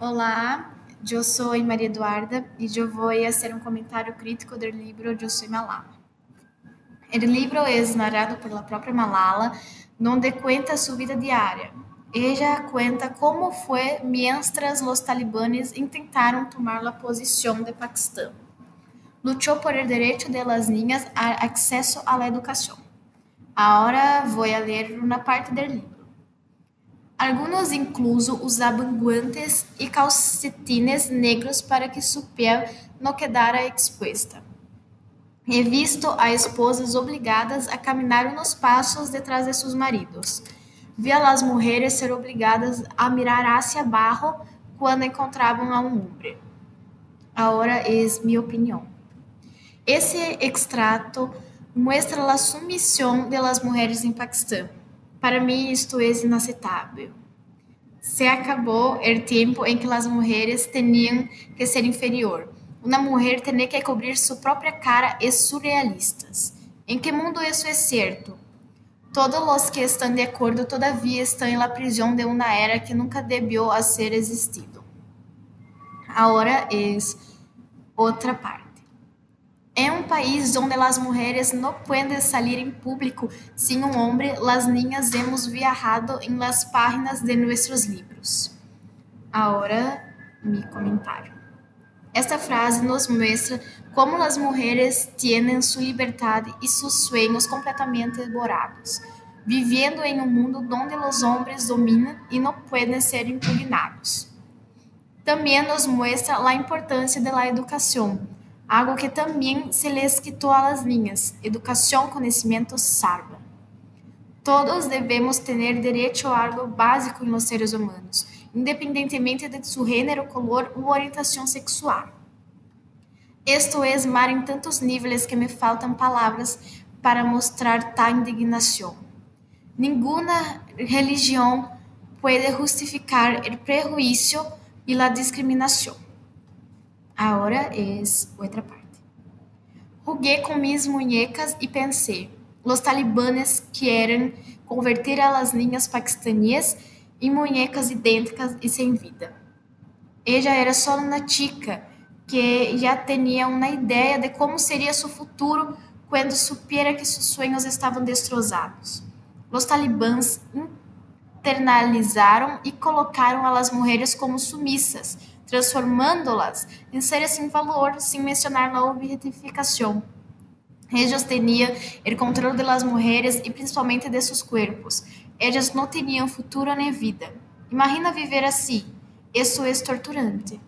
Olá, eu sou Maria Eduarda e eu vou fazer um comentário crítico do livro Eu Sou Malala. O livro é narrado pela própria Malala, onde conta sua vida diária. Ella conta como foi mientras os talibanes tentaram tomar a posição de Paquistão. Luchou por el derecho de las niñas a acceso a la educación. Ahora voy a ler uma parte do livro. Algunos incluso usaban guantes e calcetines negros para que su piel no quedara expuesta. He visto a esposas obrigadas a caminar unos pasos detrás de sus maridos. Vi a las mujeres ser obrigadas a mirar hacia abajo cuando encontraban a un hombre. Ahora es mi opinión. Esse extrato muestra a submissão de las mujeres em Paquistão. Para mim, isto é inaceitável. Se acabou o tempo em que as mulheres tinham que ser inferior. Uma mulher tem que cobrir sua própria cara é surrealistas. Em que mundo isso é certo? Todos os que estão de acordo todavia estão la prisão de uma era que nunca debió a ser existido. Agora é outra parte. É um país onde as mulheres não podem sair em público sem um homem, las niñas hemos viajado em las páginas de nossos livros. Agora, mi comentário. Esta frase nos mostra como as mulheres têm sua liberdade e seus sonhos completamente devorados, vivendo em um mundo onde os homens dominam e não podem ser impugnados. Também nos mostra a importância da educação algo que também se les quitou a las educação, conhecimento, salva. Todos devemos ter direito a algo básico em seres humanos, independentemente de su gênero, color ou orientação sexual. Esto é mar em tantos níveis que me faltam palavras para mostrar tal indignação. Nenhuma religião pode justificar o prejuízo e a discriminação. Agora é outra parte. Jugué com minhas muñecas e pensei: los talibanes quieren converter a las niñas paquistaníes em muñecas idênticas e sem vida. Ella era só uma chica que já tinha uma ideia de como seria seu futuro quando supiera que seus sonhos estavam destrozados. Os talibãs internalizaram e colocaram a las mulheres como sumissas, transformando-las em seres sem valor, sem mencionar a objetificação. Ellos tenían o controle de las mujeres e principalmente de seus cuerpos. Ellas não tinham futuro nem vida. Imagina viver assim. Isso é torturante.